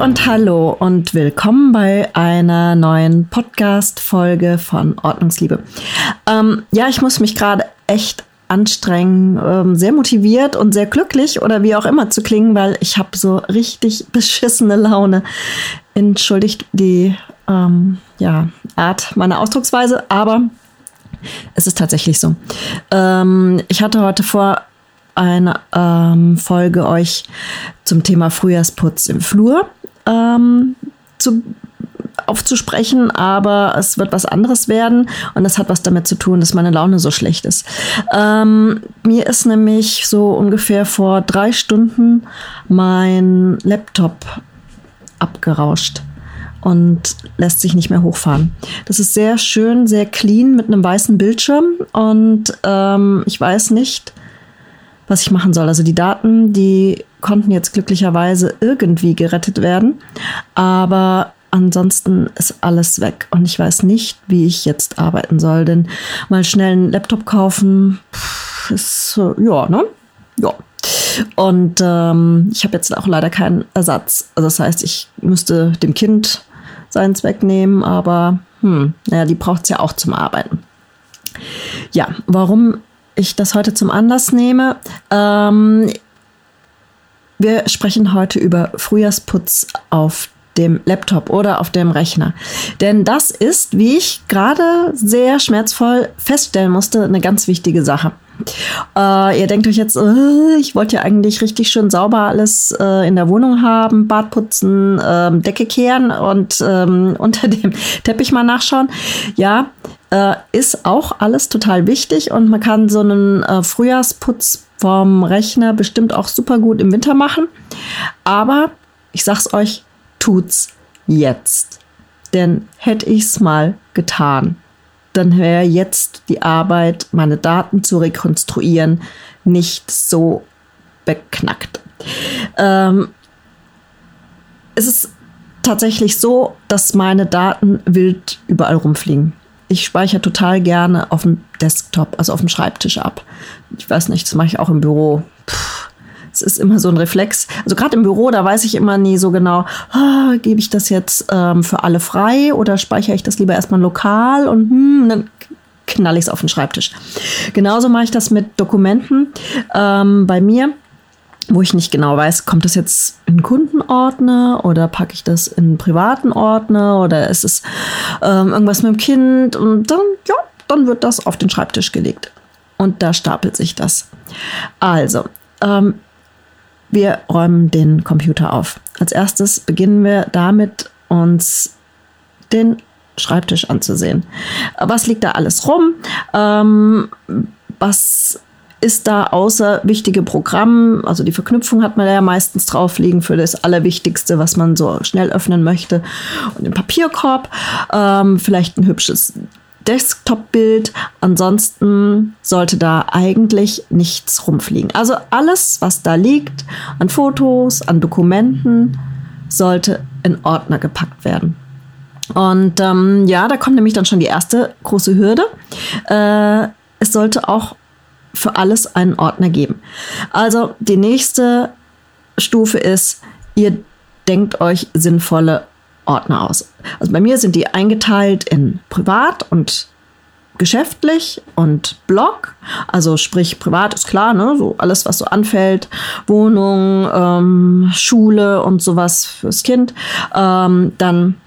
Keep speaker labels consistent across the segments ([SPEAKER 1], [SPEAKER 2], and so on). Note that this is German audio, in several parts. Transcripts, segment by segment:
[SPEAKER 1] und hallo und willkommen bei einer neuen Podcast-Folge von Ordnungsliebe. Ähm, ja, ich muss mich gerade echt anstrengen, ähm, sehr motiviert und sehr glücklich oder wie auch immer zu klingen, weil ich habe so richtig beschissene Laune. Entschuldigt die ähm, ja, Art meiner Ausdrucksweise, aber es ist tatsächlich so. Ähm, ich hatte heute vor, eine ähm, Folge euch zum Thema Frühjahrsputz im Flur ähm, zu, aufzusprechen, aber es wird was anderes werden und das hat was damit zu tun, dass meine Laune so schlecht ist. Ähm, mir ist nämlich so ungefähr vor drei Stunden mein Laptop abgerauscht und lässt sich nicht mehr hochfahren. Das ist sehr schön, sehr clean mit einem weißen Bildschirm und ähm, ich weiß nicht, was ich machen soll. Also die Daten, die konnten jetzt glücklicherweise irgendwie gerettet werden, aber ansonsten ist alles weg und ich weiß nicht, wie ich jetzt arbeiten soll, denn mal schnell einen Laptop kaufen ist ja, ne? Ja. Und ähm, ich habe jetzt auch leider keinen Ersatz. Also das heißt, ich müsste dem Kind seinen Zweck nehmen, aber hm, naja, die braucht es ja auch zum Arbeiten. Ja, warum ich das heute zum Anlass nehme. Ähm, wir sprechen heute über Frühjahrsputz auf dem Laptop oder auf dem Rechner. Denn das ist, wie ich gerade sehr schmerzvoll feststellen musste, eine ganz wichtige Sache. Äh, ihr denkt euch jetzt, äh, ich wollte ja eigentlich richtig schön sauber alles äh, in der Wohnung haben, Bad putzen, ähm, Decke kehren und ähm, unter dem Teppich mal nachschauen. Ja, äh, ist auch alles total wichtig und man kann so einen äh, Frühjahrsputz vom Rechner bestimmt auch super gut im Winter machen. Aber ich sag's euch, tut's jetzt. Denn hätte ich's mal getan, dann wäre jetzt die Arbeit, meine Daten zu rekonstruieren, nicht so beknackt. Ähm, es ist tatsächlich so, dass meine Daten wild überall rumfliegen ich speichere total gerne auf dem Desktop, also auf dem Schreibtisch ab. Ich weiß nicht, das mache ich auch im Büro. es ist immer so ein Reflex. Also gerade im Büro, da weiß ich immer nie so genau, ah, gebe ich das jetzt ähm, für alle frei oder speichere ich das lieber erstmal lokal und hm, dann knall ich es auf den Schreibtisch. Genauso mache ich das mit Dokumenten ähm, bei mir wo ich nicht genau weiß, kommt das jetzt in Kundenordner oder packe ich das in einen privaten Ordner oder ist es ähm, irgendwas mit dem Kind und dann, ja, dann wird das auf den Schreibtisch gelegt. Und da stapelt sich das. Also, ähm, wir räumen den Computer auf. Als erstes beginnen wir damit, uns den Schreibtisch anzusehen. Was liegt da alles rum? Ähm, was ist da außer wichtige Programme, also die Verknüpfung hat man ja meistens drauf liegen für das Allerwichtigste, was man so schnell öffnen möchte. Und den Papierkorb, ähm, vielleicht ein hübsches Desktop-Bild. Ansonsten sollte da eigentlich nichts rumfliegen. Also alles, was da liegt, an Fotos, an Dokumenten, sollte in Ordner gepackt werden. Und ähm, ja, da kommt nämlich dann schon die erste große Hürde. Äh, es sollte auch für alles einen Ordner geben. Also die nächste Stufe ist, ihr denkt euch sinnvolle Ordner aus. Also bei mir sind die eingeteilt in privat und geschäftlich und Blog. Also sprich privat ist klar, ne? so alles was so anfällt, Wohnung, ähm, Schule und sowas fürs Kind. Ähm, dann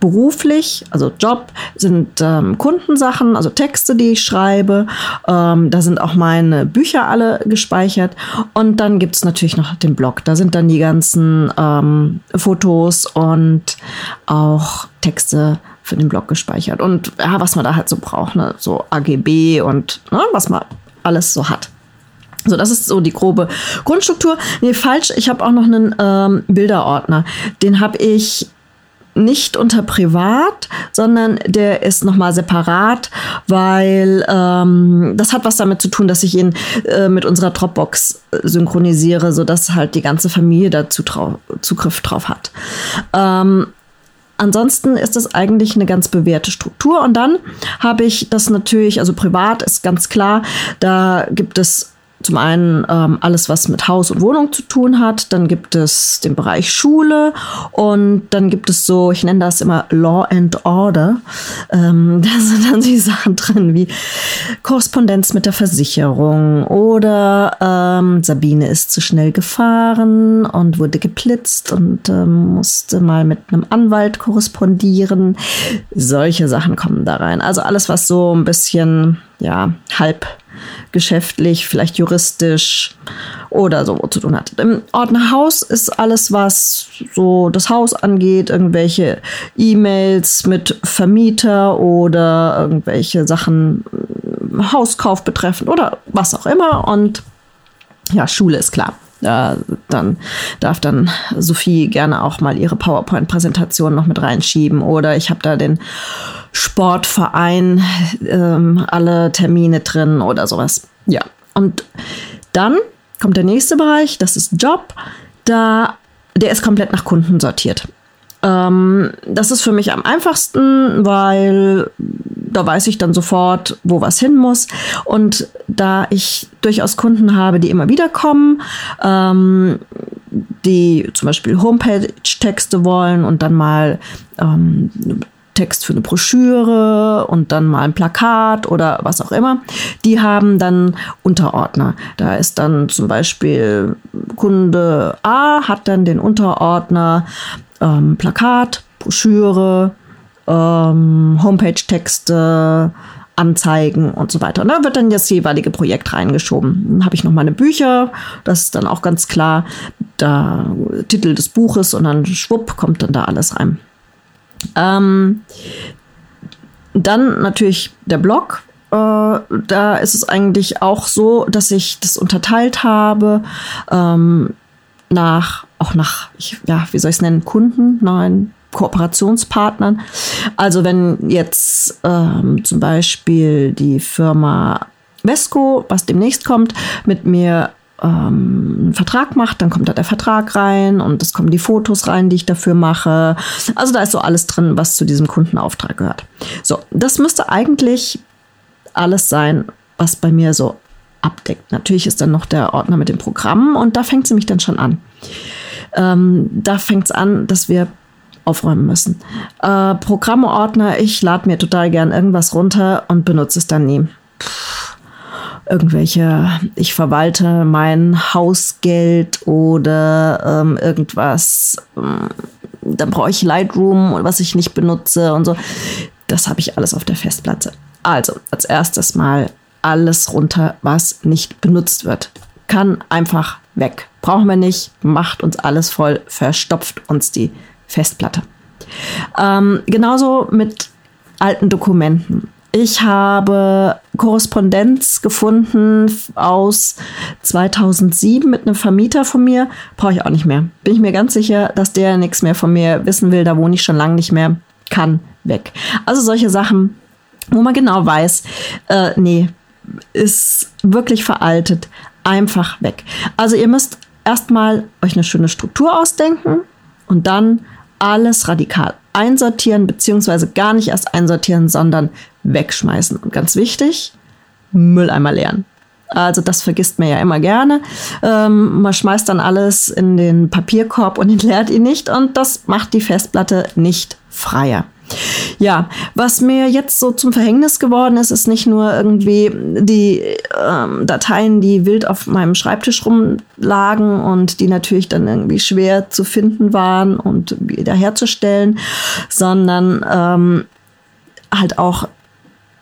[SPEAKER 1] beruflich, also Job, sind ähm, Kundensachen, also Texte, die ich schreibe. Ähm, da sind auch meine Bücher alle gespeichert. Und dann gibt es natürlich noch den Blog. Da sind dann die ganzen ähm, Fotos und auch Texte für den Blog gespeichert. Und ja, was man da halt so braucht, ne? so AGB und ne, was man alles so hat. So, das ist so die grobe Grundstruktur. Nee, falsch. Ich habe auch noch einen ähm, Bilderordner. Den habe ich nicht unter privat, sondern der ist nochmal separat, weil ähm, das hat was damit zu tun, dass ich ihn äh, mit unserer Dropbox äh, synchronisiere, sodass halt die ganze Familie dazu trau Zugriff drauf hat. Ähm, Ansonsten ist das eigentlich eine ganz bewährte Struktur. Und dann habe ich das natürlich, also privat ist ganz klar, da gibt es zum einen ähm, alles, was mit Haus und Wohnung zu tun hat. Dann gibt es den Bereich Schule und dann gibt es so, ich nenne das immer Law and Order. Ähm, da sind dann die Sachen drin wie Korrespondenz mit der Versicherung oder ähm, Sabine ist zu schnell gefahren und wurde geblitzt und ähm, musste mal mit einem Anwalt korrespondieren. Solche Sachen kommen da rein. Also alles, was so ein bisschen, ja, halb geschäftlich, vielleicht juristisch oder so zu tun hat. Im Ordnerhaus ist alles, was so das Haus angeht, irgendwelche E-Mails mit Vermieter oder irgendwelche Sachen Hauskauf betreffend oder was auch immer. Und ja, Schule ist klar. Ja, dann darf dann Sophie gerne auch mal ihre PowerPoint-Präsentation noch mit reinschieben. Oder ich habe da den Sportverein, ähm, alle Termine drin oder sowas. Ja. Und dann kommt der nächste Bereich, das ist Job. Da, der ist komplett nach Kunden sortiert. Ähm, das ist für mich am einfachsten, weil da weiß ich dann sofort, wo was hin muss. Und da ich durchaus Kunden habe, die immer wieder kommen, ähm, die zum Beispiel Homepage-Texte wollen und dann mal ähm, Text für eine Broschüre und dann mal ein Plakat oder was auch immer. Die haben dann Unterordner. Da ist dann zum Beispiel Kunde A hat dann den Unterordner ähm, Plakat, Broschüre, ähm, Homepage-Texte, Anzeigen und so weiter. Und da wird dann das jeweilige Projekt reingeschoben. Dann habe ich noch meine Bücher, das ist dann auch ganz klar, der Titel des Buches und dann schwupp kommt dann da alles rein. Ähm, dann natürlich der Blog. Äh, da ist es eigentlich auch so, dass ich das unterteilt habe ähm, nach, auch nach, ich, ja, wie soll ich es nennen, Kunden, nein, Kooperationspartnern. Also wenn jetzt ähm, zum Beispiel die Firma Vesco, was demnächst kommt, mit mir ähm, einen Vertrag macht, dann kommt da der Vertrag rein und es kommen die Fotos rein, die ich dafür mache. Also da ist so alles drin, was zu diesem Kundenauftrag gehört. So, das müsste eigentlich alles sein, was bei mir so abdeckt. Natürlich ist dann noch der Ordner mit dem Programm und da fängt es nämlich dann schon an. Ähm, da fängt es an, dass wir aufräumen müssen. Äh, Programmordner, ich lade mir total gern irgendwas runter und benutze es dann nie. Irgendwelche, ich verwalte mein Hausgeld oder ähm, irgendwas. Ähm, dann brauche ich Lightroom, was ich nicht benutze und so. Das habe ich alles auf der Festplatte. Also, als erstes mal alles runter, was nicht benutzt wird. Kann einfach weg. Brauchen wir nicht, macht uns alles voll, verstopft uns die Festplatte. Ähm, genauso mit alten Dokumenten. Ich habe Korrespondenz gefunden aus 2007 mit einem Vermieter von mir. Brauche ich auch nicht mehr. Bin ich mir ganz sicher, dass der nichts mehr von mir wissen will. Da wohne ich schon lange nicht mehr. Kann weg. Also solche Sachen, wo man genau weiß, äh, nee, ist wirklich veraltet. Einfach weg. Also ihr müsst erstmal euch eine schöne Struktur ausdenken und dann alles radikal einsortieren, beziehungsweise gar nicht erst einsortieren, sondern wegschmeißen. Und ganz wichtig, Mülleimer leeren. Also das vergisst man ja immer gerne. Ähm, man schmeißt dann alles in den Papierkorb und entleert ihn nicht und das macht die Festplatte nicht freier. Ja, was mir jetzt so zum Verhängnis geworden ist, ist nicht nur irgendwie die ähm, Dateien, die wild auf meinem Schreibtisch rumlagen und die natürlich dann irgendwie schwer zu finden waren und wiederherzustellen, sondern ähm, halt auch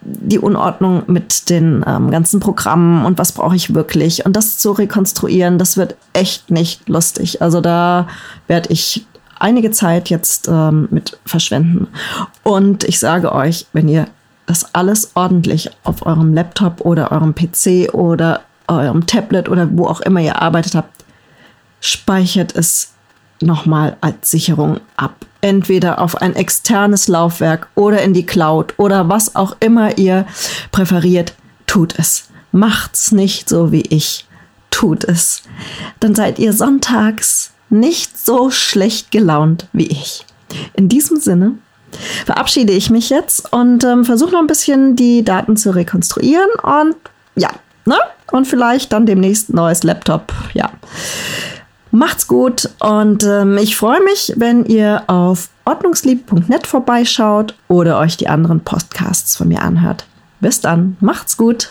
[SPEAKER 1] die Unordnung mit den ähm, ganzen Programmen und was brauche ich wirklich und das zu rekonstruieren, das wird echt nicht lustig. Also da werde ich einige Zeit jetzt ähm, mit verschwenden. Und ich sage euch, wenn ihr das alles ordentlich auf eurem Laptop oder eurem PC oder eurem Tablet oder wo auch immer ihr arbeitet habt, speichert es nochmal als Sicherung ab. Entweder auf ein externes Laufwerk oder in die Cloud oder was auch immer ihr präferiert, tut es. Macht's nicht so wie ich. Tut es. Dann seid ihr sonntags nicht so schlecht gelaunt wie ich. In diesem Sinne verabschiede ich mich jetzt und ähm, versuche noch ein bisschen die Daten zu rekonstruieren. Und ja, Ne? Und vielleicht dann demnächst neues Laptop. Ja. Macht's gut und ähm, ich freue mich, wenn ihr auf ordnungslieb.net vorbeischaut oder euch die anderen Podcasts von mir anhört. Bis dann, macht's gut.